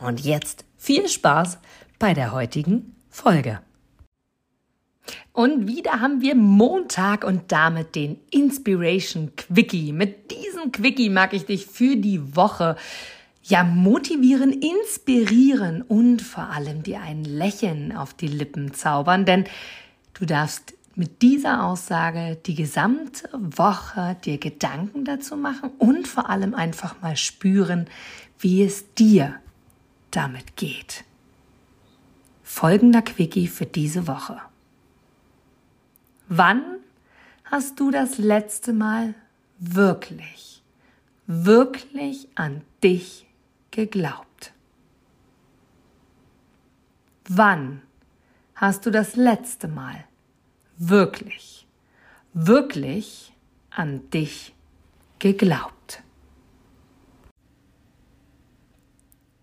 Und jetzt viel Spaß bei der heutigen Folge. Und wieder haben wir Montag und damit den Inspiration Quickie. Mit diesem Quickie mag ich dich für die Woche ja motivieren, inspirieren und vor allem dir ein Lächeln auf die Lippen zaubern, denn du darfst mit dieser Aussage die gesamte Woche dir Gedanken dazu machen und vor allem einfach mal spüren, wie es dir damit geht. Folgender Quickie für diese Woche. Wann hast du das letzte Mal wirklich, wirklich an dich geglaubt? Wann hast du das letzte Mal wirklich, wirklich an dich geglaubt?